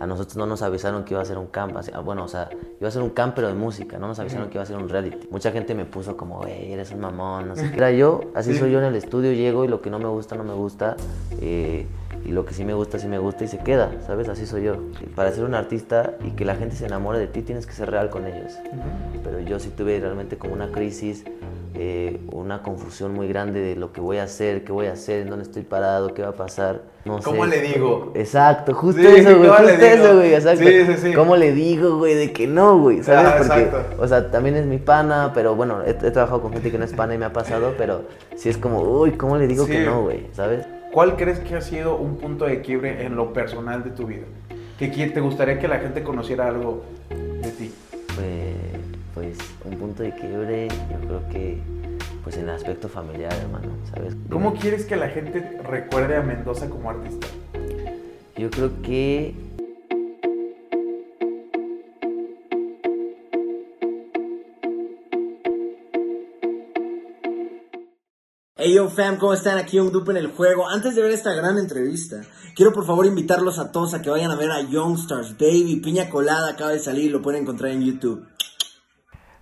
a nosotros no nos avisaron que iba a ser un camp, ah, bueno, o sea, iba a ser un camp pero de música, no nos avisaron que iba a ser un reality. Mucha gente me puso como, güey, eres un mamón, no sé qué. Era yo, así soy yo en el estudio, llego y lo que no me gusta, no me gusta, eh, y lo que sí me gusta, sí me gusta y se queda, ¿sabes? Así soy yo. Para ser un artista y que la gente se enamore de ti, tienes que ser real con ellos. Pero yo sí tuve realmente como una crisis, eh, una confusión muy grande de lo que voy a hacer, qué voy a hacer, en dónde estoy parado, qué va a pasar. No ¿Cómo sé. le digo? Exacto, justo Sí, eso, güey, ¿cómo le justo digo? eso, güey, exacto. Sí, sí, sí. ¿Cómo le digo, güey, de que no, güey? ¿Sabes? Ah, Porque, exacto. o sea, también es mi pana, pero bueno, he, he trabajado con gente que no es pana y me ha pasado, pero sí es como, uy, ¿cómo le digo que no, güey? ¿Sabes? ¿Cuál crees que ha sido un punto de quiebre en lo personal de tu vida? ¿Que te gustaría que la gente conociera algo de ti? Pues, pues un punto de quiebre, yo creo que, pues en el aspecto familiar, hermano, ¿sabes? ¿Cómo quieres que la gente recuerde a Mendoza como artista? Yo creo que Hey yo fam, ¿cómo están? Aquí un Dupe en el juego. Antes de ver esta gran entrevista, quiero por favor invitarlos a todos a que vayan a ver a Youngstars Baby. Piña Colada acaba de salir, lo pueden encontrar en YouTube.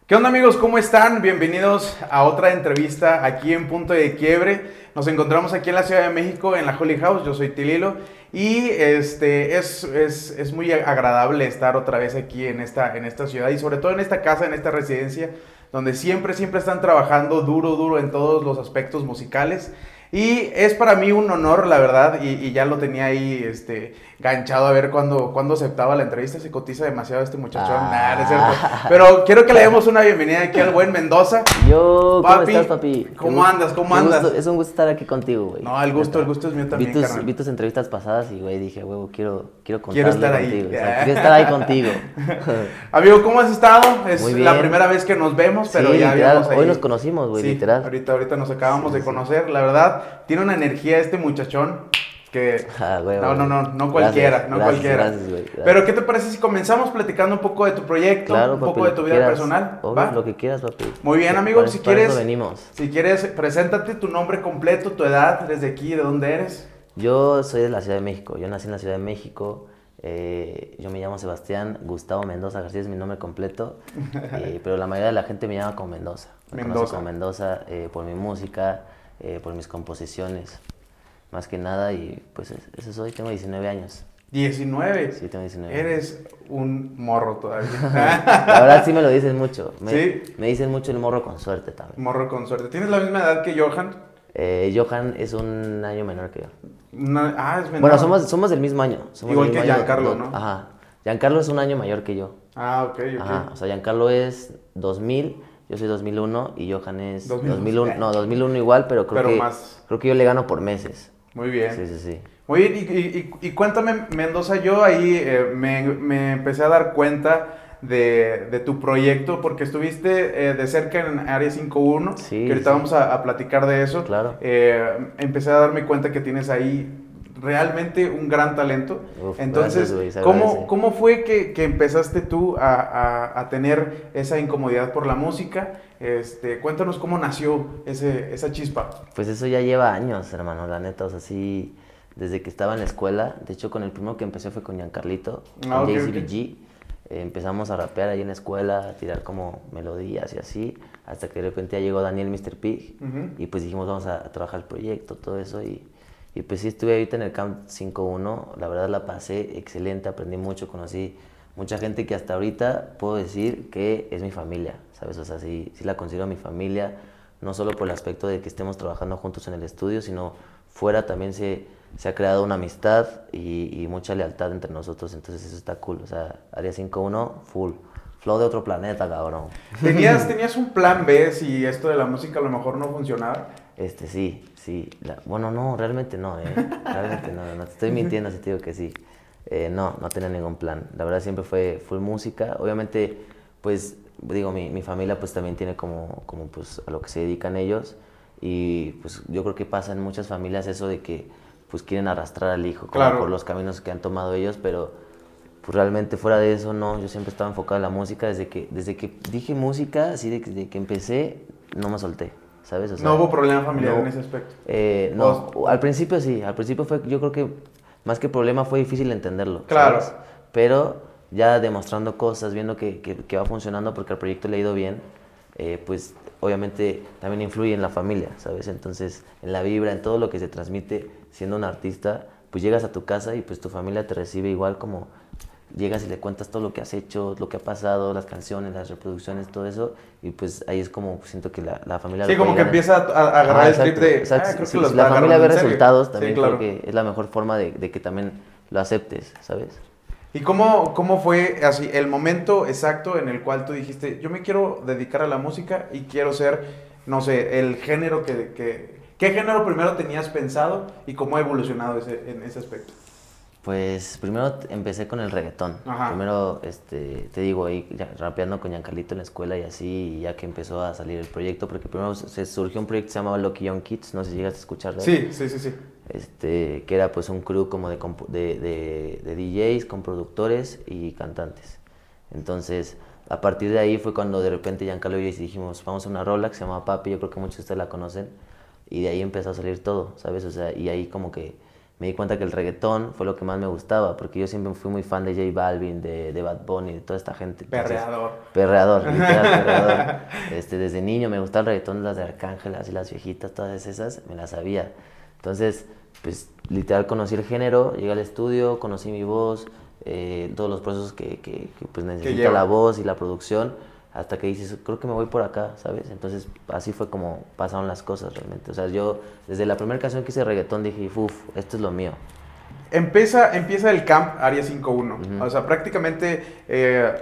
¿Qué onda amigos? ¿Cómo están? Bienvenidos a otra entrevista aquí en Punto de Quiebre. Nos encontramos aquí en la Ciudad de México, en la Holy House. Yo soy Tililo y este, es, es, es muy agradable estar otra vez aquí en esta, en esta ciudad y sobre todo en esta casa, en esta residencia, donde siempre, siempre están trabajando duro, duro en todos los aspectos musicales. Y es para mí un honor, la verdad, y, y ya lo tenía ahí este, ganchado a ver cuando, cuando aceptaba la entrevista. Se cotiza demasiado este muchachón. Ah. Nah, es cierto. Pero quiero que le demos una bienvenida aquí al buen Mendoza. yo, ¿cómo Papi, estás, papi? ¿cómo gusto- andas? ¿Cómo andas? gusto- es un gusto estar aquí contigo, güey. No, el gusto, el gusto es mío también, vi tus, carnal. vi tus entrevistas pasadas y, güey, dije, huevo, quiero, quiero Quiero estar ahí. contigo. o sea, quiero estar ahí contigo. Amigo, ¿cómo has estado? Es Muy la primera vez que nos vemos, pero Sí, ya literal, ahí. hoy nos conocimos, güey, Sí, literal. Ahorita, ahorita nos acabamos Sí, de conocer. La verdad, tiene una energía este muchachón que... Ah, güey, no, no, no, no cualquiera, Gracias, no gracias, cualquiera. gracias, güey, gracias. Pero, ¿qué te parece si comenzamos platicando un poco de tu proyecto, Claro, un papi, poco de tu vida quieras. personal? Obvio, ¿Va? lo que quieras, papi. Muy bien, amigo, Para- si para quieres... venimos. Si quieres, preséntate tu nombre completo, tu edad, desde aquí, de dónde eres. Yo soy de la Ciudad de México. Yo nací en la Ciudad de México. eh, yo me llamo Sebastián Gustavo Mendoza García, es mi nombre completo. eh, pero la mayoría de la gente me llama como Mendoza. Me Mendoza. como Mendoza eh, por mi música, eh, por mis composiciones. Más que nada, y pues es- eso soy. Tengo 19 años. 19. Sí, tengo 19 Eres un morro todavía. La verdad sí me lo dicen mucho. Me, ¿Sí? me dicen mucho el morro con suerte también. morro con suerte. ¿Tienes la misma edad que Johan? Eh, Johan es un año menor que yo. Una- ah, es menor. Bueno, somos, somos del mismo año. somos Igual que año, Giancarlo, ¿no? Ajá. Giancarlo es un año mayor que yo. Ah, ok, ok. Ajá. O sea, Giancarlo es 2000, yo soy 2001 y Johan es 2001. 2001. No, 2001 igual, pero creo Pero que más. creo que yo le gano por meses. Muy bien. Sí, sí, sí. Muy bien, y, y- y- y cuéntame, Mendoza, yo ahí eh, me, me empecé a dar cuenta de, de tu proyecto, porque estuviste eh, de cerca en Área 51, Sí, que ahorita sí. vamos a, a platicar de eso. Claro. Eh, empecé a darme cuenta que tienes ahí realmente un gran talento. Uf, Entonces, gracias, ¿cómo. ¿cómo fue que, que empezaste tú a, a- a tener esa incomodidad por la música? Este, cuéntanos cómo nació ese, esa chispa. Pues eso ya lleva años, hermano, la neta. O sea, sí, desde que estaba en la escuela. De hecho, con el primero que empecé fue con Giancarlito, con Ah, ok, JCBG. Eh, empezamos a rapear ahí en la escuela, a tirar como melodías y así. Hasta que de repente ya llegó Daniel Mr. Pig. Ujú. Y pues dijimos, vamos a, a trabajar el proyecto, todo eso. Y, y pues sí, estuve ahorita en el Camp 5.1. La verdad la pasé excelente, aprendí mucho, conocí mucha gente que hasta ahorita puedo decir que es mi familia, ¿sabes? O sea, sí, sí la considero mi familia, no solo por el aspecto de que estemos trabajando juntos en el estudio, sino fuera también se, se ha creado una amistad y, y mucha lealtad entre nosotros, entonces eso está cool. O sea, Área 5.1, full. Flow de otro planeta, cabrón. ¿Tenías, ¿Tenías un plan B si esto de la música a lo mejor no funcionaba? Este, sí, sí. La- bueno, no, realmente no, ¿eh? Realmente no, no te estoy mintiendo si te digo que sí. Eh, no, no tenía ningún plan. La verdad siempre fue full música. Obviamente, pues, digo, mi, mi familia pues también tiene como, como pues a lo que se dedican ellos. Y pues yo creo que pasa en muchas familias eso de que pues quieren arrastrar al hijo Claro. por los caminos que han tomado ellos, pero pues realmente fuera de eso no, yo siempre estaba enfocado en la música desde que desde que dije música, así de que, de que empecé, no me solté, ¿sabes? O sea, no hubo problema familiar no. en ese aspecto. eh, no, al principio sí, al principio fue, yo creo que más que problema fue difícil entenderlo. Claro. ¿sabes? pero ya demostrando cosas, viendo que, que, que va funcionando porque el proyecto le ha ido bien, eh, pues obviamente también influye en la familia, ¿sabes? Entonces, en la vibra, en todo lo que se transmite siendo un artista, pues llegas a tu casa y pues tu familia te recibe igual como llegas y le cuentas todo lo que has hecho, lo que ha pasado, las canciones, las reproducciones, todo eso, y pues ahí es como siento que la, la familia... Sí, como que empieza a, a agarrar el exacto, trip de... exacto. "Ah, creo Si- que lo si está la familia ve en serio". resultados, Sí, también claro. creo que es la mejor forma de, de que también lo aceptes, ¿sabes? ¿Y cómo, cómo fue así el momento exacto en el cual tú dijiste, yo me quiero dedicar a la música y quiero ser, no sé, el género que... que ¿Qué género primero tenías pensado y cómo ha evolucionado ese, en ese aspecto? Pues primero empecé con el reggaetón. Ajá. Primero, este, te digo, ahí rapeando con Giancarlito en la escuela y así, y ya que empezó a salir el proyecto, porque primero se surgió un proyecto que se llamaba Lucky Young Kids, no sé si llegaste a escuchar de. Sí, sí, sí, sí. este, que era pues un crew como de, de- de DJs con productores y cantantes. Entonces, a partir de ahí fue cuando de repente Giancarlo y yo dijimos, vamos a una rola que se llama Papi, yo creo que muchos de ustedes la conocen, y de ahí empezó a salir todo, ¿sabes? O sea, y ahí como que me di cuenta que el reggaetón fue lo que más me gustaba, porque yo siempre fui muy fan de J Balvin, de, de Bad Bunny, de toda esta gente. Entonces, Perreador. Perreador, literal, perreador. Este, desde niño me gustaba el reggaetón, las de Arcángel, así las viejitas, todas esas, me las sabía. Entonces, pues literal conocí el género, llegué al estudio, conocí mi voz, eh, todos los procesos que, que, que, pues necesita la voz y la producción, hasta que dices, creo que me voy por acá, ¿sabes? Entonces, así fue como pasaron las cosas realmente. O sea, yo desde la primera canción que hice reggaetón dije, uff, esto es lo mío. Empieza, empieza el camp Área 51. Ujú. O sea, prácticamente eh,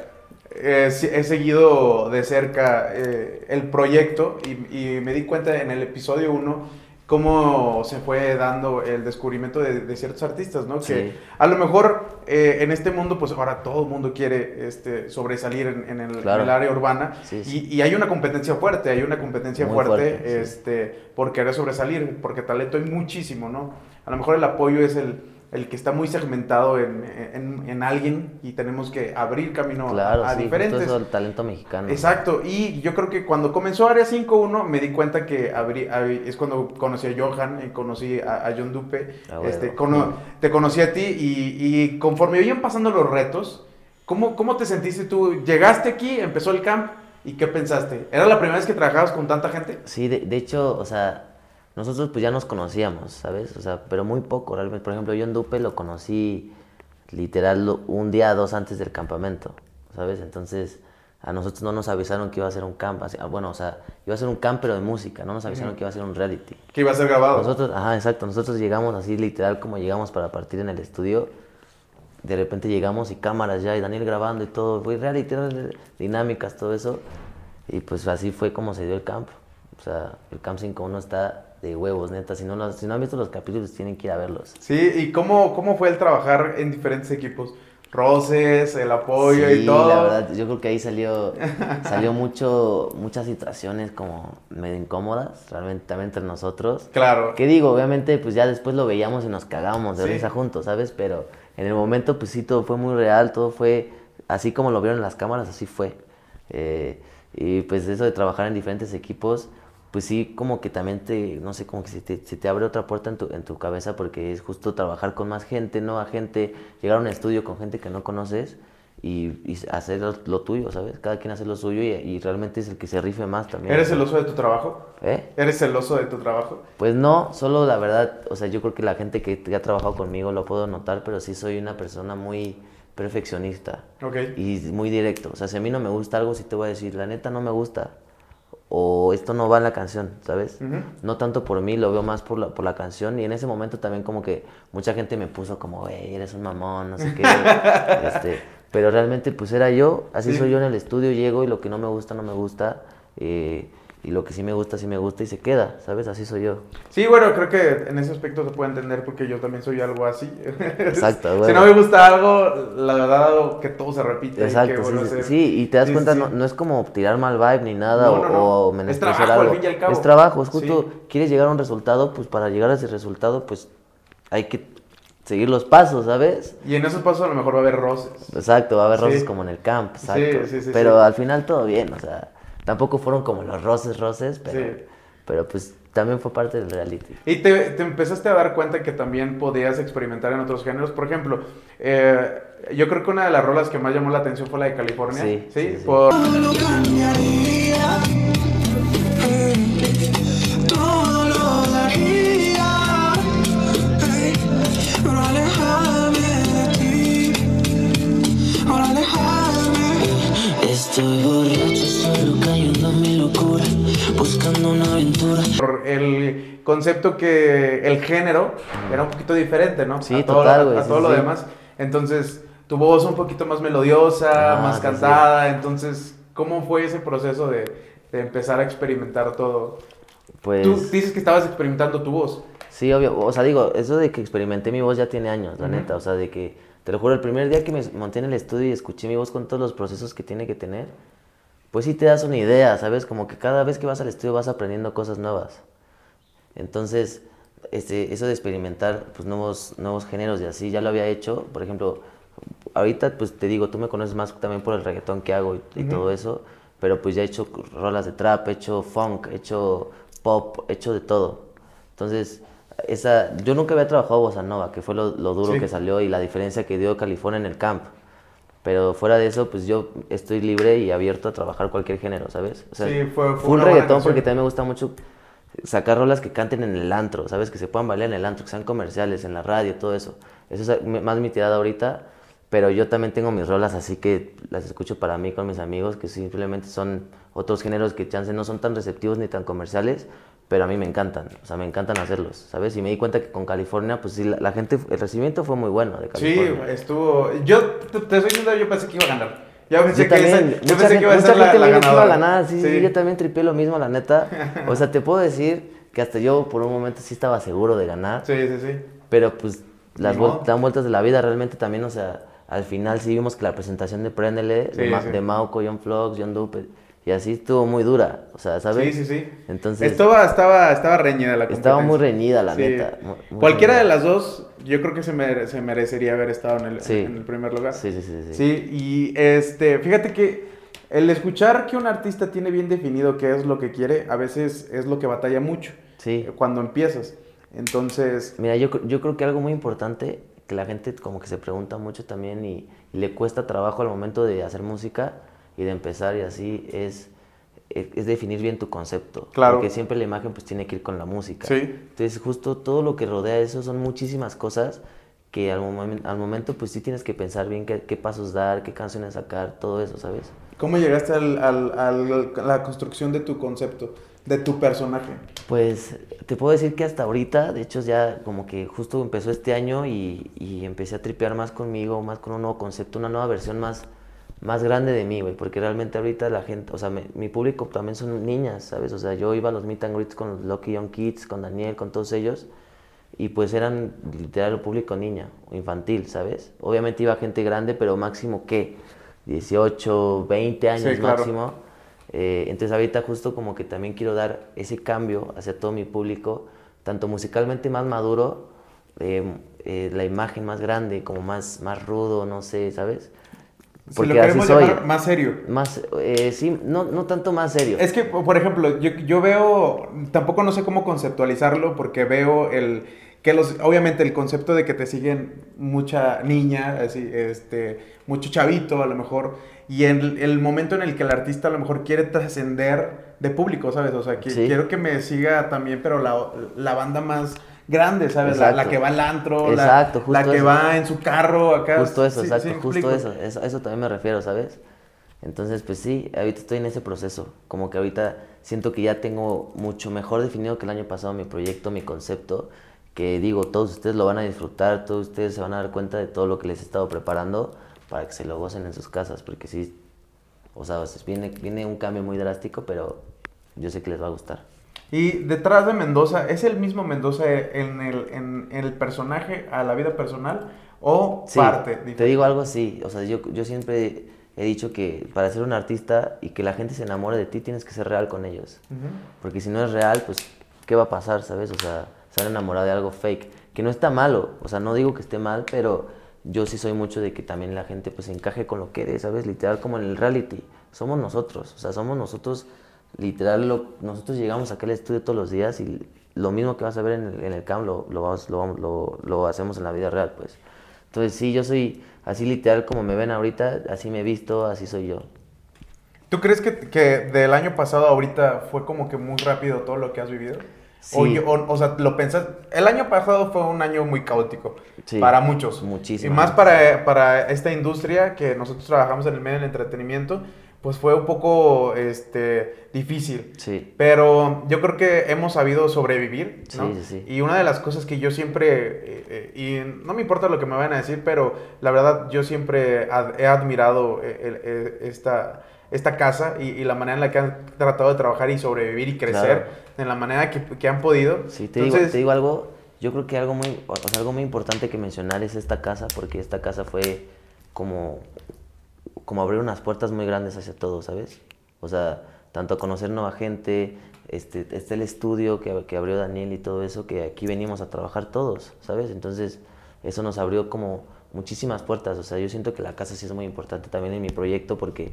eh, he seguido de cerca eh, el proyecto y, y me di cuenta en el episodio 1 cómo se fue dando el descubrimiento de, de ciertos artistas, ¿no? Que Sí. a lo mejor eh, en este mundo, pues ahora todo el mundo quiere este, sobresalir en, en el, en Claro. el área urbana Sí, y, sí. y hay una competencia fuerte, hay una competencia Muy fuerte, este, por querer sobresalir, porque talento hay muchísimo, ¿no? A lo mejor el apoyo es el, el que está muy segmentado en, en- en alguien y tenemos que abrir camino a- claro, a, sí, diferentes. eso, el talento mexicano. Exacto, y yo creo que cuando comenzó Área 5.1 me di cuenta que abrí- abrí- es cuando conocí a Johan y conocí a, a John Dupe, Ah, bueno. este, cono- te conocí a ti y, y conforme iban pasando los retos, ¿cómo, ¿cómo te sentiste tú? Llegaste aquí, empezó el camp y ¿qué pensaste? ¿Era la primera vez que trabajabas con tanta gente? Sí, de, de hecho, o sea, nosotros pues ya nos conocíamos, ¿sabes? O sea, pero muy poco realmente. Por ejemplo, yo en Dupe lo conocí literal un día, dos antes del campamento, ¿sabes? Entonces, a nosotros no nos avisaron que iba a ser un camp. ah, bueno, o sea, iba a ser un camp pero de música, no nos avisaron que iba a ser un reality. Que iba a ser grabado. Nosotros, ajá, exacto, nosotros llegamos así literal como llegamos para partir en el estudio. De repente llegamos y cámaras ya, y Daniel grabando y todo, fue reality, dinámicas, todo eso. Y pues así fue como se dio el camp. O sea, el Camp 5.1 está de huevos, neta. Si no, si no han visto los capítulos, tienen que ir a verlos. Sí, ¿y cómo, cómo fue el trabajar en diferentes equipos? Roces, el apoyo y todo. la verdad, yo creo que ahí salió, salió mucho, muchas situaciones como medio incómodas, realmente también entre nosotros. Claro. Que digo, obviamente, pues ya después lo veíamos y nos cagábamos de Sí. risa juntos, ¿sabes? Pero en el momento, pues sí, todo fue muy real, todo fue así como lo vieron en las cámaras, así fue. Eh, y pues eso de trabajar en diferentes equipos, pues sí, como que también te, no sé, como que se te, se te abre otra puerta en tu, en tu cabeza porque es justo trabajar con más gente, nueva gente, llegar a un estudio con gente que no conoces y, y hacer lo, lo tuyo, ¿sabes? Cada quien hace lo suyo y, y realmente es el que se rife más también. ¿Eres celoso de tu trabajo? ¿Eh? ¿Eres celoso de tu trabajo? Pues no, solo la verdad, o sea, yo creo que la gente que, que ha trabajado conmigo lo puedo notar, pero sí soy una persona muy perfeccionista Ok. y muy directo. O sea, si a mí no me gusta algo, sí te voy a decir, la neta no me gusta. O esto no va en la canción, ¿sabes? No tanto por mí, lo veo más por la, por la canción. Y en ese momento también como que mucha gente me puso como, güey, eres un mamón, no sé qué. este, pero realmente pues era yo, así Sí. soy yo en el estudio, llego y lo que no me gusta, no me gusta. eh, y lo que sí me gusta, sí me gusta y se queda, ¿sabes? Así soy yo. Sí, bueno, creo que en ese aspecto se puede entender porque yo también soy algo así. Exacto, Si bueno. no me gusta algo, la verdad que todo se repite. y que Exacto, sí, y te das Sí, cuenta, sí. No, no es como tirar mal vibe ni nada No, o, no, no. o Es menospreciar trabajo, al algo. fin y al cabo. Es trabajo, es justo, quieres llegar a un resultado, pues para llegar a ese resultado, pues hay que seguir los pasos, ¿sabes? Y en esos pasos a lo mejor va a haber roces. Exacto, va a haber roces como en el camp, exacto. sí, sí, pero al final todo bien, o sea, tampoco fueron como los roces, roces, pero, Sí. Pero pues también fue parte del reality. Y te, te empezaste a dar cuenta que también podías experimentar en otros géneros. Por ejemplo, eh, yo creo que una de las rolas que más llamó la atención fue la de California. Sí, sí, sí. Por- lo cambiaría, todo lo daría, ey, por alejarme de ti, por alejarme. Estoy borracho, buscando una aventura. por el concepto que el género era un poquito diferente, ¿no? Sí, a todo, total, lo- güey, a sí, todo lo sí. demás. Entonces, tu voz un poquito más melodiosa, Ah, más sí, cantada. Entonces, ¿cómo fue ese proceso de, de empezar a experimentar todo? Pues Tú dices que estabas experimentando tu voz. sí, obvio. O sea, digo, eso de que experimenté mi voz ya tiene años, la Ujú. neta. O sea, de que, te lo juro, el primer día que me monté en el estudio y escuché mi voz con todos los procesos que tiene que tener, pues sí te das una idea, ¿sabes? Como que cada vez que vas al estudio vas aprendiendo cosas nuevas. Entonces, este, eso de experimentar pues, nuevos, nuevos géneros y así, ya lo había hecho. Por ejemplo, ahorita pues te digo, tú me conoces más también por el reggaetón que hago y, y todo eso, pero pues ya he hecho rolas de trap, he hecho funk, he hecho pop, he hecho de todo. Entonces, esa, yo nunca había trabajado bossa nova, que fue lo, lo duro Sí. que salió y la diferencia que dio California en el camp. Pero fuera de eso, pues yo estoy libre y abierto a trabajar cualquier género, ¿sabes? O sea, Sí, fue- fue una buena reggaetón porque también me gusta mucho sacar rolas que canten en el antro, ¿sabes? Que se puedan bailar en el antro, que sean comerciales, en la radio, todo eso. Eso es más mi tirada ahorita, pero yo también tengo mis rolas así que las escucho para mí con mis amigos, que simplemente son otros géneros que chance no son tan receptivos ni tan comerciales, pero a mí me encantan, o sea, me encantan hacerlos, ¿sabes? Y me di cuenta que con California, pues sí, la, la gente, el recibimiento fue muy bueno de Sí, California. estuvo. Yo te, te soy sincero, yo pensé que iba a ganar. Yo pensé Yo que, también, esa- yo mucha pensé gente, que iba a ser la, la iba a ganar, sí, sí, yo también tripié lo mismo, la neta. O sea, te puedo decir que hasta yo por un momento sí estaba seguro de ganar, Sí, sí, sí. pero pues las modo. dan vueltas de la vida realmente también, o sea, al final sí vimos que la presentación de Préndele, de, Ma- sí. de Mauco, John Vlogs, John Dupe, y así estuvo muy dura, o sea, ¿sabes? Sí, sí, sí. Entonces, estaba, estaba, estaba reñida la estaba muy reñida, la Sí. neta. mu- muy Cualquiera de las dos, yo creo que se, mere- se merecería haber estado en el, en el primer lugar. Sí, sí, sí, sí. Sí, y este, fíjate que el escuchar que un artista tiene bien definido qué es lo que quiere, a veces es lo que batalla mucho Sí. eh, cuando empiezas. Entonces, Mira, yo, yo creo que algo muy importante que la gente como que se pregunta mucho también y, y le cuesta trabajo al momento de hacer música y de empezar y así es, es, es definir bien tu concepto. Claro. Porque siempre la imagen pues tiene que ir con la música. Sí. Entonces justo todo lo que rodea eso son muchísimas cosas que al, momen- al momento pues sí tienes que pensar bien qué, qué pasos dar, qué canciones sacar, todo eso, ¿sabes? ¿cómo llegaste al- al- al- a la construcción de tu concepto, de tu personaje? Pues te puedo decir que hasta ahorita, de hecho ya como que justo empezó este año y, y empecé a tripear más conmigo, más con un nuevo concepto, una nueva versión más, más grande de mí, güey, porque realmente ahorita la gente, o sea, me- mi público también son niñas, ¿sabes? O sea, yo iba a los meet and greets con los Lucky Young Kids, con Daniel, con todos ellos, y pues eran literal el público niña, infantil, ¿sabes? Obviamente iba gente grande, pero máximo, ¿qué? 18, 20 años Sí, claro. máximo. Eh, entonces ahorita justo como que también quiero dar ese cambio hacia todo mi público, tanto musicalmente más maduro, eh, eh, la imagen más grande, como más, más rudo, no sé, ¿sabes? Si lo queremos llamar más serio. Más, eh, sí, no, no tanto más serio. Es que, por ejemplo, yo, yo veo, tampoco no sé cómo conceptualizarlo porque veo el, que los, obviamente el concepto de que te siguen mucha niña, así, este, mucho chavito a lo mejor, y en el, momento en el que el artista a lo mejor quiere trascender de público, ¿sabes? O sea, que, Sí. quiero que me siga también, pero la, la banda más grande, ¿sabes? La, la que va al antro, la- Exacto, justo la, que eso. va en su carro acá. Justo eso, Sí, exacto, sí, justo eso, eso, eso también me refiero, ¿sabes? Entonces, pues sí, ahorita estoy en ese proceso, como que ahorita siento que ya tengo mucho mejor definido que el año pasado mi proyecto, mi concepto, que digo, todos ustedes lo van a disfrutar, todos ustedes se van a dar cuenta de todo lo que les he estado preparando para que se lo gocen en sus casas, porque sí, o sea, viene, viene un cambio muy drástico, pero yo sé que les va a gustar. Y detrás de Mendoza, ¿es el mismo Mendoza en el, en, el personaje a la vida personal o Sí, parte? te diferente? digo algo así, o sea, yo, yo siempre he dicho que para ser un artista y que la gente se enamore de ti tienes que ser real con ellos. Ujú. Porque si no es real, pues, ¿qué va a pasar, sabes? O sea, se han enamorado de algo fake. Que no está malo, o sea, no digo que esté mal, pero yo sí soy mucho de que también la gente, pues, encaje con lo que eres, ¿sabes? Literal como en el reality. Somos nosotros, o sea, somos nosotros literal, lo- nosotros llegamos acá al estudio todos los días y lo mismo que vas a ver en el, en camp lo, lo, vamos- lo- lo hacemos en la vida real, pues. Entonces, sí, yo soy así literal como me ven ahorita, así me he visto, así soy yo. ¿Tú crees que, que del año pasado a ahorita fue como que muy rápido todo lo que has vivido? O, yo- o, o sea, lo pensás. El año pasado fue un año muy caótico Sí, para muchos. muchísimo. Y más para, para esta industria que nosotros trabajamos en el medio del entretenimiento, pues fue un poco este, difícil. Sí. Pero yo creo que hemos sabido sobrevivir, ¿no? Sí, sí, sí. Y una de las cosas que yo siempre, eh, eh, y no me importa lo que me vayan a decir, pero la verdad yo siempre ad- he admirado eh, el- esta, esta casa y, y la manera en la que han tratado de trabajar y sobrevivir y crecer, Claro. en la manera que, que han podido. Sí, te, digo, te digo algo, yo creo que algo muy, o sea, algo muy importante que mencionar es esta casa, porque esta casa fue como, como abrir unas puertas muy grandes hacia todo, ¿sabes? O sea, tanto conocer nueva gente, este, está el estudio que, que abrió Daniel y todo eso, que aquí venimos a trabajar todos, ¿sabes? Entonces, eso nos abrió como muchísimas puertas, o sea, yo siento que la casa sí es muy importante también en mi proyecto, porque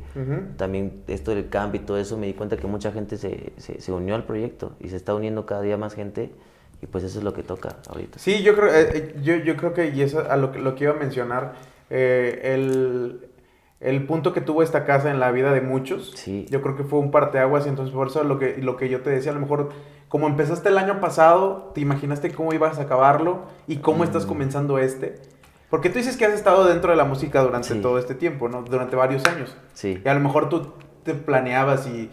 también esto del camp y todo eso, me di cuenta que mucha gente se, se, se unió al proyecto y se está uniendo cada día más gente y pues eso es lo que toca ahorita. Sí, yo creo, eh, eh, yo, yo creo que, y eso a lo, que- lo que iba a mencionar, eh, el, el punto que tuvo esta casa en la vida de muchos, Sí. yo creo que fue un parteaguas, y entonces por eso lo que, lo que yo te decía, a lo mejor, como empezaste el año pasado, te imaginaste cómo ibas a acabarlo y cómo Mm. estás comenzando este. Porque tú dices que has estado dentro de la música durante Sí. todo este tiempo, ¿no? Durante varios años. Sí. Y a lo mejor tú te planeabas y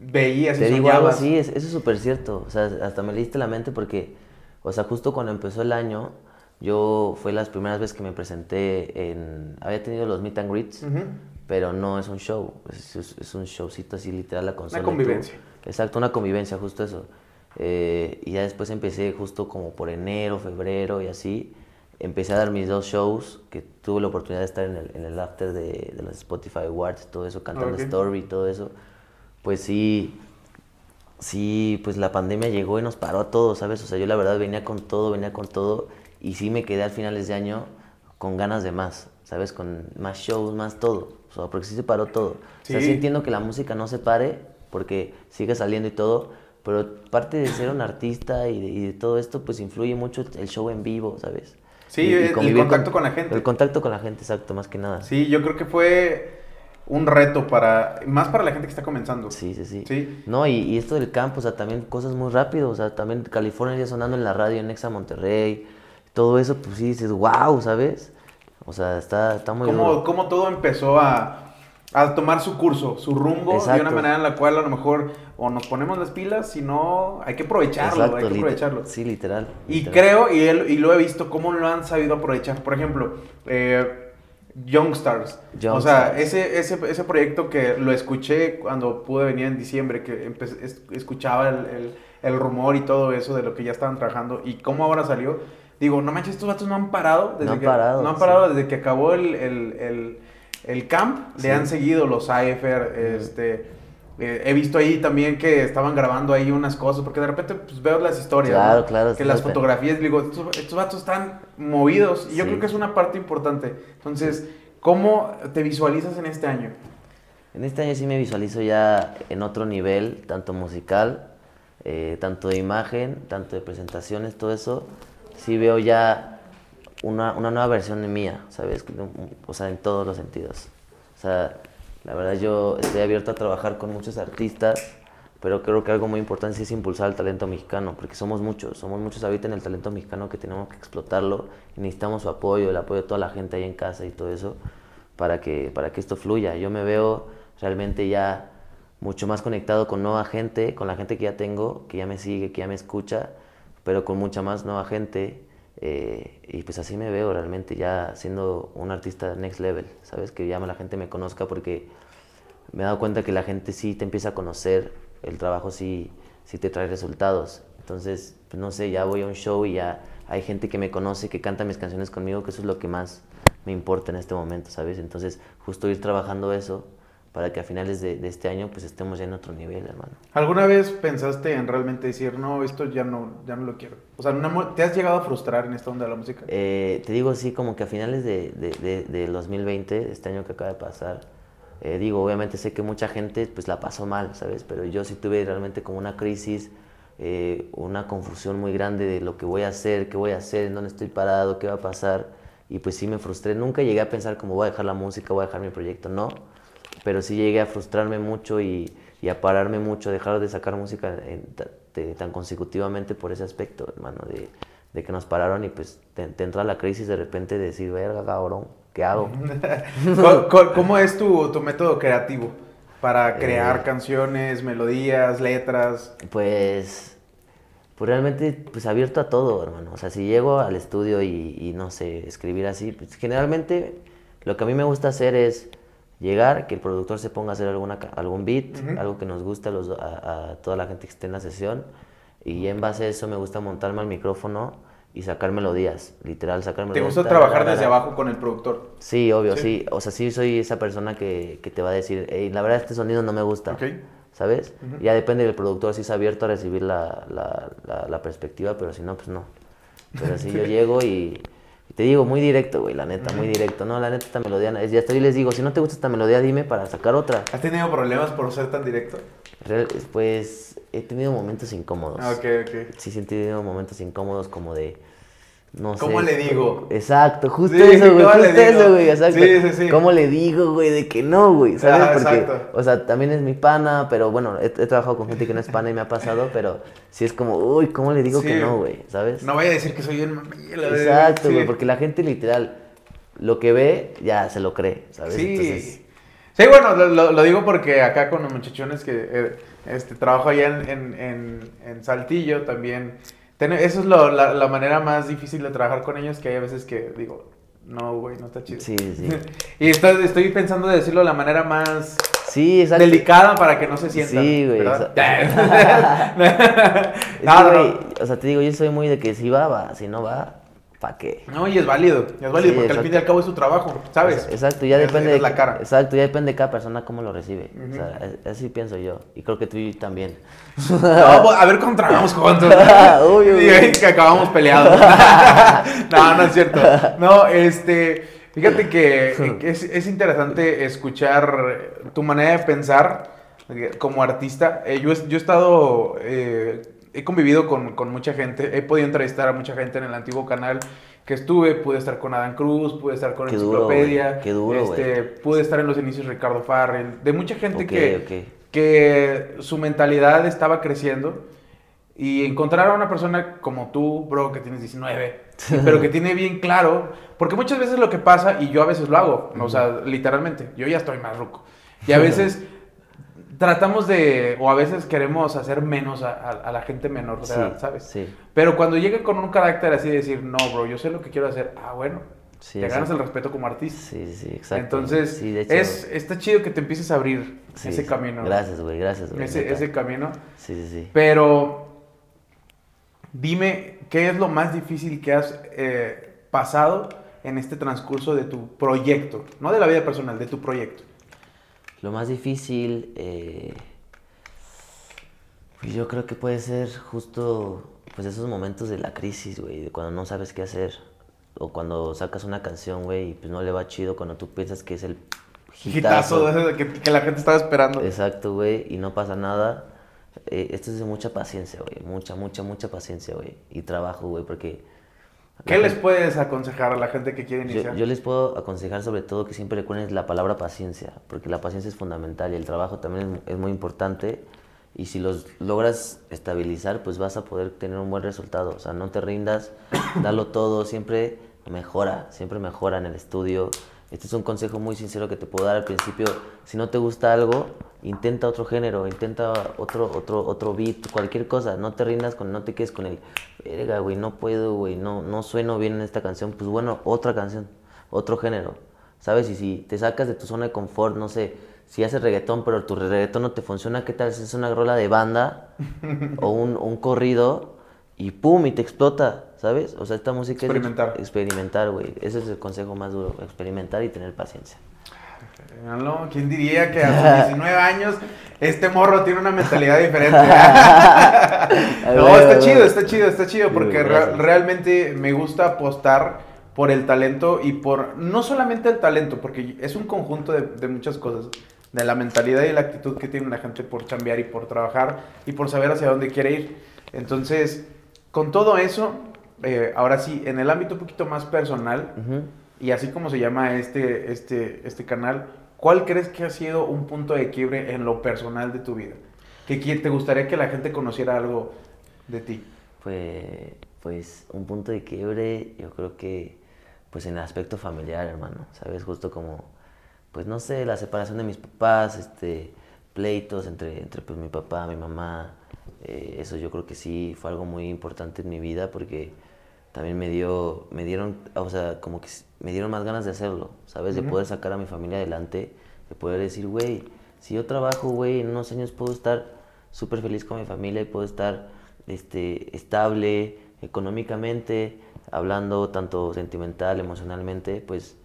veías Te y digo soñabas. es- eso es súper cierto. O sea, hasta me leíste la mente porque, o sea, justo cuando empezó el año, yo fue las primeras veces que me presenté en... Había tenido los meet and greets, pero no es un show, es, es- es un showcito así literal la consola. tú- convivencia. Exacto, una convivencia, justo eso. Eh, y ya después empecé justo como por enero, febrero y así. Empecé a dar mis dos shows, que tuve la oportunidad de estar en el, en el after de, de los Spotify Awards, todo eso, cantando Ok. Story todo eso. Pues sí, sí, pues la pandemia llegó y nos paró a todos, ¿sabes? O sea, yo la verdad venía con todo, venía con todo y sí me quedé al finales de año con ganas de más, ¿sabes? Con más shows, más todo. O sea, porque sí se paró todo. O sea, Sí. sí entiendo que la música no se pare porque sigue saliendo y todo, pero parte de ser un artista y de, y de todo esto, pues influye mucho el show en vivo, ¿sabes? Sí, Y- y el- contacto con la gente. El contacto con la gente, exacto, más que nada. Sí, yo creo que fue un reto para, más para la gente que está comenzando. Sí, sí, sí. Sí. No, y, y esto del campo, o sea, también cosas muy rápido, o sea, también California ya sonando en la radio en Exa Monterrey, todo eso, pues sí dices, wow, ¿sabes? O sea, está, está muy Cómo, duro. cómo todo empezó a, a tomar su curso, su rumbo, de una manera en la cual a lo mejor o nos ponemos las pilas, si no, hay que aprovecharlo, hay que aprovecharlo. Sí, literal. Y literal. creo, y, él- y lo he visto, cómo lo han sabido aprovechar. Por ejemplo, eh, Youngstars. O sea, ese, ese, ese proyecto que lo escuché cuando pude venir en diciembre, que escuchaba el, el- el rumor y todo eso de lo que ya estaban trabajando y cómo ahora salió. Digo, no manches, estos vatos no han parado. Desde No han que, parado, No han sí. parado desde que acabó el, el, el- el camp. Sí. Le han seguido los Cypher, este... eh, he visto ahí también que estaban grabando ahí unas cosas, porque de repente pues, veo las historias, Claro, ¿no? claro, que las fotografías, digo, estos, estos vatos están movidos y yo Sí. creo que es una parte importante. Entonces, ¿cómo te visualizas en este año? En este año sí me visualizo ya en otro nivel, tanto musical, eh, tanto de imagen, tanto de presentaciones, todo eso. Sí veo ya una, una nueva versión de mía, ¿sabes? O sea, en todos los sentidos. O sea, la verdad yo estoy abierto a trabajar con muchos artistas, pero creo que algo muy importante es impulsar el talento mexicano, porque somos muchos, somos muchos ahorita en el talento mexicano que tenemos que explotarlo y necesitamos su apoyo, el apoyo de toda la gente ahí en casa y todo eso para que, para que esto fluya. Yo me veo realmente ya mucho más conectado con nueva gente, con la gente que ya tengo, que ya me sigue, que ya me escucha, pero con mucha más nueva gente. Eh, y pues así me veo realmente ya siendo un artista next level, ¿sabes? Que ya la gente me conozca porque me he dado cuenta que la gente sí te empieza a conocer, el trabajo sí, sí te trae resultados. Entonces, pues no sé, ya voy a un show y ya hay gente que me conoce, que canta mis canciones conmigo, que eso es lo que más me importa en este momento, ¿sabes? Entonces, justo ir trabajando eso para que a finales de, de este año pues estemos ya en otro nivel, hermano. ¿Alguna vez pensaste en realmente decir, no, esto ya no, ya no lo quiero? O sea, ¿te has llegado a frustrar en esta onda de la música? Eh, te digo así, como que a finales de, de, de- del 2020, este año que acaba de pasar, Eh, digo, obviamente sé que mucha gente pues la pasó mal, ¿sabes? Pero yo sí tuve realmente como una crisis, eh, una confusión muy grande de lo que voy a hacer, qué voy a hacer, en dónde estoy parado, qué va a pasar. Y pues sí me frustré. Nunca llegué a pensar como voy a dejar la música, voy a dejar mi proyecto, no. Pero sí llegué a frustrarme mucho y, y a pararme mucho, dejar de sacar música en- ta- de- tan consecutivamente por ese aspecto, hermano, de, de que nos pararon y pues te, te entra la crisis de repente de decir, verga, cabrón, ¿qué hago? ¿Cómo- cómo- ¿Cómo es tu, tu método creativo para crear Eh. canciones, melodías, letras? Pues, pues realmente pues abierto a todo, hermano. O sea, si llego al estudio y, y no sé, escribir así, pues generalmente lo que a mí me gusta hacer es llegar, que el productor se ponga a hacer alguna, algún beat, algo que nos guste a, los a, a toda la gente que esté en la sesión. Y en base a eso me gusta montarme al micrófono y sacar melodías, literal, sacar ¿Te melodías. gusta ta, trabajar desde abajo con el productor? Sí, obvio, Sí. sí. O sea, sí soy esa persona que, que te va a decir, "Ey, la verdad este sonido no me gusta. Ok. ¿Sabes? Ya depende del productor si es abierto a recibir la, la, la, la perspectiva, pero si no, pues no. Pero si yo llego y te digo muy directo, güey, la neta, muy directo. No, la neta, esta melodía, ya estoy, les digo, si no te gusta esta melodía, dime para sacar otra. ¿Has tenido problemas por ser tan directo? Real- pues he tenido momentos incómodos. Ah, Ok, ok. Sí, sí he tenido momentos incómodos como de... No ¿Cómo sé, le digo? Exacto, justo Sí, eso, güey, ¿cómo justo eso, güey, exacto. Sí, sí, sí. ¿Cómo le digo, güey, de que no, güey? ¿Sabes? Ajá, Porque, exacto. o sea, también es mi pana, pero bueno, he, he trabajado con gente que no es pana y me ha pasado, pero sí es como, uy, ¿cómo le digo Sí. que no, güey? ¿Sabes? No vaya a decir que soy mamila. Exacto, Sí. güey, porque la gente literal, lo que ve, ya se lo cree, ¿sabes? Sí. Entonces, Sí, bueno, lo, lo- lo digo porque acá con los muchachones que eh, este, trabajo allá en, en, en- en Saltillo también. Eso es lo- la, la manera más difícil de trabajar con ellos, que hay a veces que digo, no, güey, no está chido. sí, sí. y estoy, estoy pensando de decirlo de la manera más Sí, exacto. delicada para que no se sientan. Sí, güey, no, no. o sea, te digo, yo soy muy de que si va, va, si no va, No, y es válido, es válido, Sí, porque al fin y exacto. al cabo es su trabajo, ¿sabes? Exacto, ya Es- depende es de la cara. Exacto, ya depende de cada persona cómo lo recibe. O sea, así pienso yo. Y creo que tú también. No, pues, a ver cómo trabajamos juntos. Uy, uy, Y que acabamos peleados. no, no es cierto. No, este, fíjate que, que es, es interesante escuchar tu manera de pensar eh, como artista. Eh, yo, he- yo he estado, eh, he convivido con, con mucha gente, he podido entrevistar a mucha gente en el antiguo canal que estuve, pude estar con Adán Cruz, pude estar con Qué duro, Enciclopedia, güey, qué duro, este, pude estar en los inicios Ricardo Farrell, de mucha gente Ok, que, ok. que su mentalidad estaba creciendo y encontrar a una persona como tú, bro, que tienes 19, pero que tiene bien claro, porque muchas veces lo que pasa, y yo a veces lo hago, o sea, literalmente, yo ya estoy más ruco, y a veces tratamos de, o a veces queremos hacer menos a, a- a la gente menor de Sí, edad, ¿sabes? sí. Pero cuando llega con un carácter así de decir, no, bro, yo sé lo que quiero hacer, ah, bueno, Sí, te ganas el respeto como artista. Sí, sí, exacto. Entonces, Sí, de hecho, es, está chido que te empieces a abrir ese camino. Gracias, güey, gracias, güey. Ese, ese camino. Sí, sí, sí. Pero dime, ¿qué es lo más difícil que has eh, pasado en este transcurso de tu proyecto? No de la vida personal, de tu proyecto. Lo más difícil, eh, pues yo creo que puede ser justo pues esos momentos de la crisis, güey, de cuando no sabes qué hacer. O cuando sacas una canción, güey, y pues no le va chido, cuando tú piensas que es el Hitazo hitazo. que la gente estaba esperando. Exacto, güey, y no pasa nada. Eh, esto es de mucha paciencia, güey, mucha, mucha, mucha paciencia, güey, y trabajo, güey, porque... ¿Qué les puedes aconsejar a la gente que quiere yo, iniciar? yo les puedo aconsejar sobre todo que siempre recuerden la palabra paciencia, porque la paciencia es fundamental y el trabajo también es, es muy importante. Y si los logras estabilizar, pues vas a poder tener un buen resultado. O sea, no te rindas, dalo todo, siempre mejora, siempre mejora en el estudio. Este es un consejo muy sincero que te puedo dar al principio. Si no te gusta algo, intenta otro género, intenta otro, otro, otro beat, cualquier cosa. No te rindas con, no te quedes con el, verga, güey, no puedo, güey, no, no sueno bien en esta canción. Pues bueno, otra canción, otro género, ¿sabes? Y si te sacas de tu zona de confort, no sé, si haces reggaetón, pero tu reggaetón no te funciona, ¿qué tal si es una rola de banda o un, un corrido y pum, y te explota, ¿sabes? O sea, esta música Experimentar. es ex- experimentar, güey. Ese es el consejo más duro, experimentar y tener paciencia. No, ¿quién diría que a sus 19 años este morro tiene una mentalidad diferente? no, está chido, está chido, está chido, porque re- realmente me gusta apostar por el talento y por, no solamente el talento, porque es un conjunto de, de muchas cosas, de la mentalidad y la actitud que tiene la gente por chambear y por trabajar y por saber hacia dónde quiere ir. Entonces, con todo eso, eh, ahora sí, en el ámbito un poquito más personal, Ujú. Y así como se llama este, este, este canal, ¿cuál crees que ha sido un punto de quiebre en lo personal de tu vida? Que te gustaría que la gente conociera algo de ti. Pues, pues un punto de quiebre, yo creo que pues en el aspecto familiar, hermano, ¿sabes? Justo como, pues no sé, la separación de mis papás, este, pleitos entre, entre pues mi papá, mi mamá, eh, eso yo creo que sí fue algo muy importante en mi vida porque también me dio, me dieron, o sea, como que me dieron más ganas de hacerlo, ¿sabes? De poder sacar a mi familia adelante, de poder decir, güey, si yo trabajo, güey, en unos años puedo estar súper feliz con mi familia y puedo estar este, estable económicamente, hablando tanto sentimental, emocionalmente, pues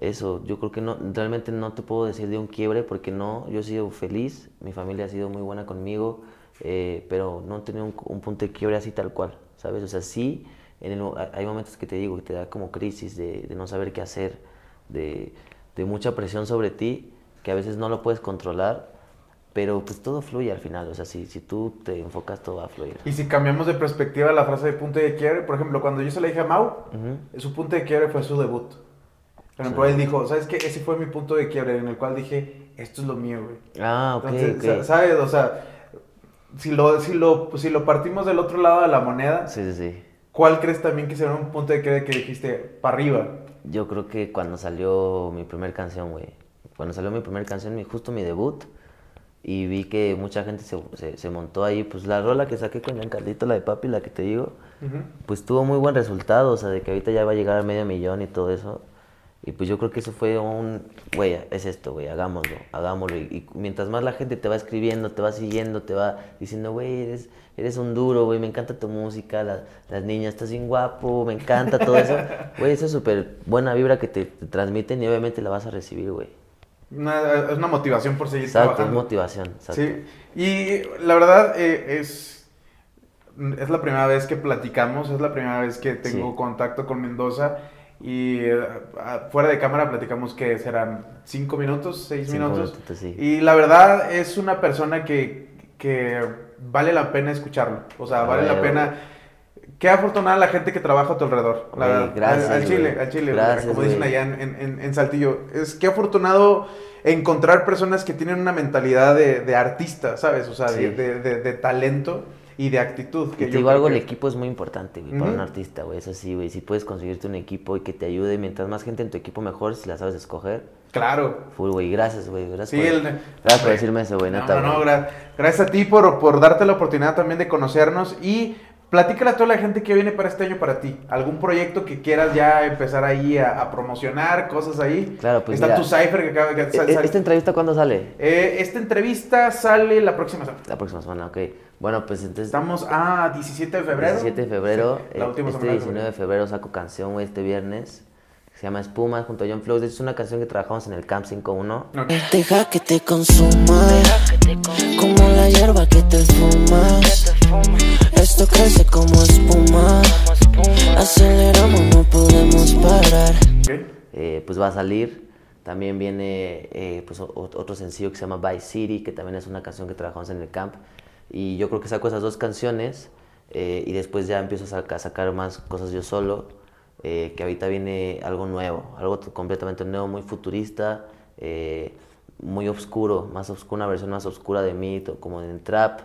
eso, yo creo que no, realmente no te puedo decir de un quiebre porque no, yo he sido feliz, mi familia ha sido muy buena conmigo, eh, pero no he tenido un, un punto de quiebre así tal cual, ¿sabes? O sea, sí, en el hay momentos que te digo que te da como crisis de, de no saber qué hacer, de, de mucha presión sobre ti, que a veces no lo puedes controlar, pero pues todo fluye al final, o sea, si, si tú te enfocas todo va a fluir. Y si cambiamos de perspectiva la frase de punto de quiebre, por ejemplo, cuando yo se la dije a Mau, Ujú. su punto de quiebre fue su debut. Por ejemplo, Sí. él dijo, ¿sabes qué? Ese fue mi punto de quiebre en el cual dije, esto es lo mío, güey. Ah, ok, Entonces, ok. sa- ¿sabes? O sea, si lo, si, lo, si lo partimos del otro lado de la moneda, Sí, sí, sí. ¿Cuál crees también que será un punto de quiebre que dijiste para arriba? Yo creo que cuando salió mi primer canción, güey. Cuando salió mi primer canción, mi, justo mi debut, y vi que mucha gente se, se, se montó ahí, pues la rola que saqué con Giancarlito, la de Papi, la que te digo, pues tuvo muy buen resultado, o sea, de que ahorita ya va a llegar a medio millón y todo eso. Y pues yo creo que eso fue un, güey, es esto, güey, hagámoslo, hagámoslo. Y, y mientras más la gente te va escribiendo, te va siguiendo, te va diciendo, güey, eres, eres un duro, güey, me encanta tu música, la- las niñas, estás bien guapo, me encanta todo eso. Güey, eso es súper buena vibra que te, te transmiten y obviamente la vas a recibir, güey. Es una motivación por seguir Exacto, es trabajando. motivación, exacto. Sí, y la verdad eh, es, es la primera vez que platicamos, es la primera vez que tengo Sí. contacto con Mendoza y eh, fuera de cámara platicamos que serán cinco minutos, seis Cinco minutos. sí. Y la verdad es una persona que, que vale la pena escucharlo, o sea, vale la pena... Qué afortunada la gente que trabaja a tu alrededor. La Güey, verdad. gracias, al, al chile, al chile, Gracias, como dicen allá en, en- en- Saltillo. Es que afortunado encontrar personas que tienen una mentalidad de, de artista, ¿sabes? O sea, Sí. de- de- de talento y de actitud. Y Que te yo digo algo, el equipo es muy importante, güey, para un artista, güey, eso sí, güey. Si puedes conseguirte un equipo y que te ayude, mientras más gente en tu equipo mejor, si la sabes escoger. Claro. Full, güey, gracias, güey, gracias, Sí, por, el- gracias por decirme eso, güey, No, neta, no, no, gra- gracias a ti por, por darte la oportunidad también de conocernos y platícale a toda la gente que viene para este año para ti. ¿Algún proyecto que quieras ya empezar ahí a, a promocionar, cosas ahí? Claro, pues Está mira, tu cipher que acaba de E- sal- sal- ¿Esta entrevista cuándo sale? Eh, esta entrevista sale la próxima semana. La próxima semana, ok. Bueno, pues entonces... Estamos a 17 de febrero. 17 de febrero, Sí, la eh, última este semana de 19 de febrero saco canción, güey, este viernes. Se llama Espuma junto a John. De hecho, es una canción que trabajamos en el Camp 5-1. Ok. Deja que te consuma Como la hierba que te fumas Esto crece como espuma Aceleramos, no podemos parar eh, pues va a salir. También viene eh, pues, otro sencillo que se llama Vice City, que también es una canción que trabajamos en el camp. Y yo creo que saco esas dos canciones eh, y después ya empiezo a, saca- a sacar más cosas yo solo. eh, que ahorita viene algo nuevo, algo completamente nuevo, muy futurista, eh, muy oscuro, más oscuro, una versión más oscura de mí, como en trap,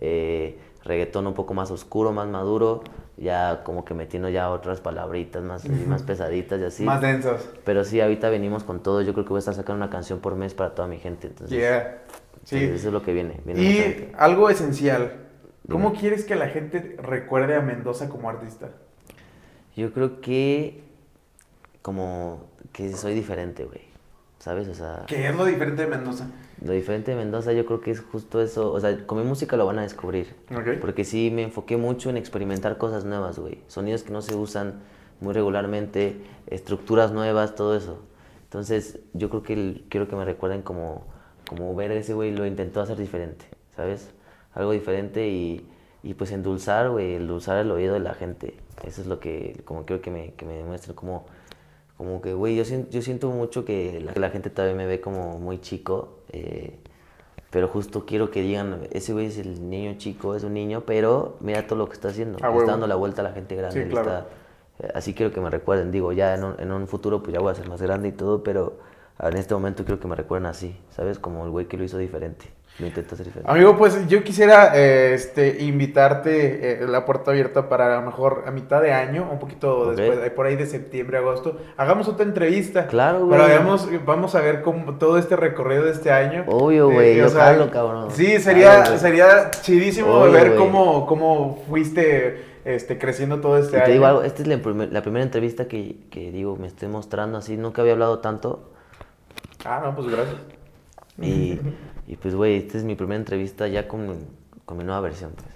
eh, reggaetón un poco más oscuro, más maduro, ya como que metiendo ya otras palabritas más, más pesaditas y así. Más densas. Pero sí, ahorita venimos con todo. Yo creo que voy a estar sacando una canción por mes para toda mi gente. Entonces, Yeah. Sí. entonces eso es lo que viene. viene Y algo esencial. ¿Cómo Dime. quieres que la gente recuerde a Mendoza como artista? Yo creo que como que soy diferente, güey. ¿Sabes? O sea, ¿Qué es lo diferente de Mendoza? lo diferente de Mendoza yo creo que es justo eso. O sea, con mi música lo van a descubrir. Ok. Porque sí me enfoqué mucho en experimentar cosas nuevas, güey. Sonidos que no se usan muy regularmente, estructuras nuevas, todo eso. Entonces, yo creo que el- quiero que me recuerden como, como ver ese güey lo intentó hacer diferente, ¿sabes? Algo diferente y, y pues endulzar, güey, endulzar el oído de la gente. Eso es lo que, como quiero que me, que me demuestren como como que, güey, yo, yo siento mucho que la, gente todavía me ve como muy chico, eh, pero justo quiero que digan, ese güey es el niño chico, es un niño, pero mira todo lo que está haciendo, Ah, está dando la vuelta a la gente grande. Sí, claro. está- eh, así quiero que me recuerden, digo, ya en un, en un futuro pues ya voy a ser más grande y todo, pero en este momento quiero que me recuerden así, ¿sabes? Como el güey que lo hizo diferente, lo intenta hacer diferente. Amigo, pues yo quisiera eh, este, invitarte, eh, la puerta abierta para a lo mejor a mitad de año, un poquito Ok. después, eh, por ahí de septiembre, agosto, hagamos otra entrevista. Claro, güey. Pero vamos a ver cómo todo este recorrido de este año. Obvio, Eh, güey, o yo sea, jalo, cabrón. Sí, sería, güey. sería chidísimo Obvio, ver cómo, cómo fuiste este, creciendo todo este Y año. te digo algo, esta es la, primer- la primera entrevista que, que digo, me estoy mostrando así, nunca había hablado tanto. Ah, no, pues gracias. Y, y pues, güey, esta es mi primera entrevista ya con, con mi nueva versión. Pues.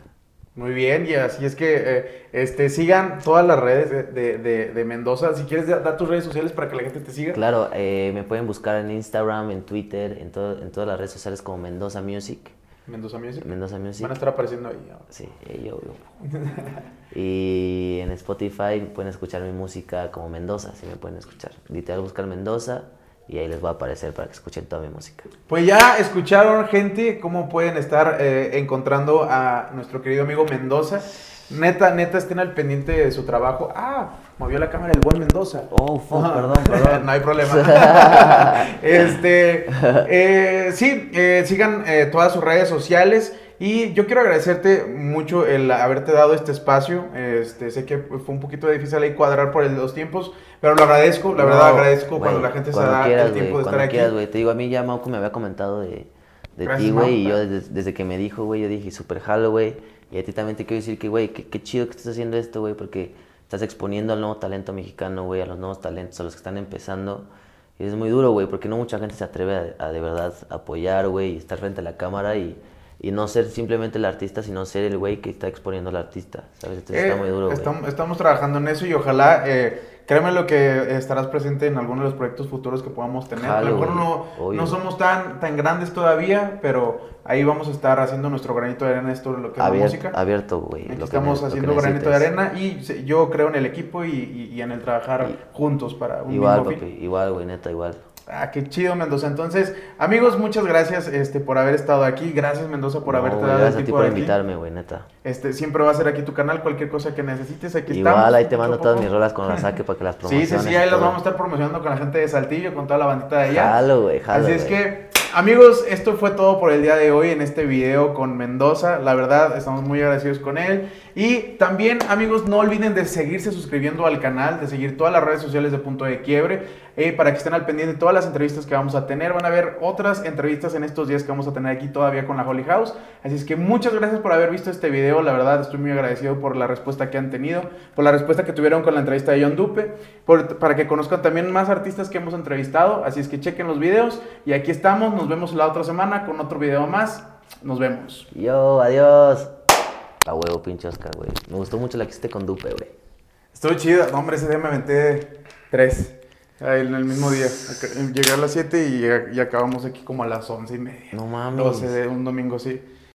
Muy bien, y así es que eh, este, sigan todas las redes de, de- de- de Mendoza. Si quieres, da, da tus redes sociales para que la gente te siga. Claro, eh, me pueden buscar en Instagram, en Twitter, en, todo, en todas las redes sociales como Mendoza Music. Mendoza Music. Mendoza Music. Van a estar apareciendo ahí. ahora. Sí, yo, yo. Y en Spotify pueden escuchar mi música como Mendoza, si me pueden escuchar. Literal, buscar Mendoza y ahí les va a aparecer para que escuchen toda mi música. Pues ya escucharon, gente, cómo pueden estar eh, encontrando a nuestro querido amigo Mendoza. Neta, neta, estén al pendiente de su trabajo. Ah, movió la cámara el buen Mendoza. Oh, fuck, perdón, perdón. no hay problema. este, eh, sí, eh, sigan eh, todas sus redes sociales. Y yo quiero agradecerte mucho el haberte dado este espacio. Este, sé que fue un poquito difícil ahí cuadrar por el- los tiempos, pero lo agradezco. La verdad, agradezco cuando la gente se cuando da quieras, el tiempo de estar aquí. quieras, güey. Te digo, a mí ya Mauco me había comentado de, de ti, güey, y yo desde, desde que me dijo, güey, yo dije, super jalo, güey. Y a ti también te quiero decir que, güey, qué, chido que estás haciendo esto, güey, porque estás exponiendo al nuevo talento mexicano, güey, a los nuevos talentos, a los que están empezando. Y es muy duro, güey, porque no mucha gente se atreve a, a de verdad apoyar, güey, y estar frente a la cámara y, y no ser simplemente el artista, sino ser el güey que está exponiendo al artista, ¿sabes? Entonces Eh, está muy duro, güey. Estamos, estamos trabajando en eso y ojalá, eh, créeme lo que estarás presente en alguno de los proyectos futuros que podamos tener. a Jalo, lo mejor no, no somos tan, tan grandes todavía, pero ahí vamos a estar haciendo nuestro granito de arena en esto lo que es la Abier- música. abierto, güey. Lo que estamos ne- lo que haciendo granito de arena y yo creo en el equipo y, y- y en el trabajar juntos para un Igual, mismo fin. papi, igual, güey, neta, igual. Ah, qué chido, Mendoza. Entonces, amigos, muchas gracias este, por haber estado aquí. Gracias, Mendoza, por No, haberte dado gracias a ti por invitarme, güey, neta. Este, siempre va a ser aquí tu canal, cualquier cosa que necesites, aquí Igual, estamos. ahí te mando todas mis rolas con la saque para que las Sí, promociones. sí, sí, y ahí las vamos a estar promocionando con la gente de Saltillo, con toda la bandita de allá. Jalo, güey, jalo, Así es que, amigos, esto fue todo por el día de hoy en este video con Mendoza. La verdad, estamos muy agradecidos con él. Y también, amigos, no olviden de seguirse suscribiendo al canal, de seguir todas las redes sociales de Punto de Quiebre, eh, para que estén al pendiente de todas las entrevistas que vamos a tener. Van a ver otras entrevistas en estos días que vamos a tener aquí todavía con la Holy House. Así es que muchas gracias por haber visto este video. La verdad, estoy muy agradecido por la respuesta que han tenido, por la respuesta que tuvieron con la entrevista de John Dupe, para que conozcan también más artistas que hemos entrevistado. Así es que chequen los videos. Y aquí estamos. Nos vemos la otra semana con otro video más. Nos vemos. Yo, adiós. A huevo, pinche Oscar, güey. Me gustó mucho la que hiciste con Dupe, güey. Estuvo chido. No, hombre, ese día me aventé tres. ahí En el mismo día. Llegué a las 7 y, y acabamos aquí como a las once y media. No mames. 12 de un domingo, sí.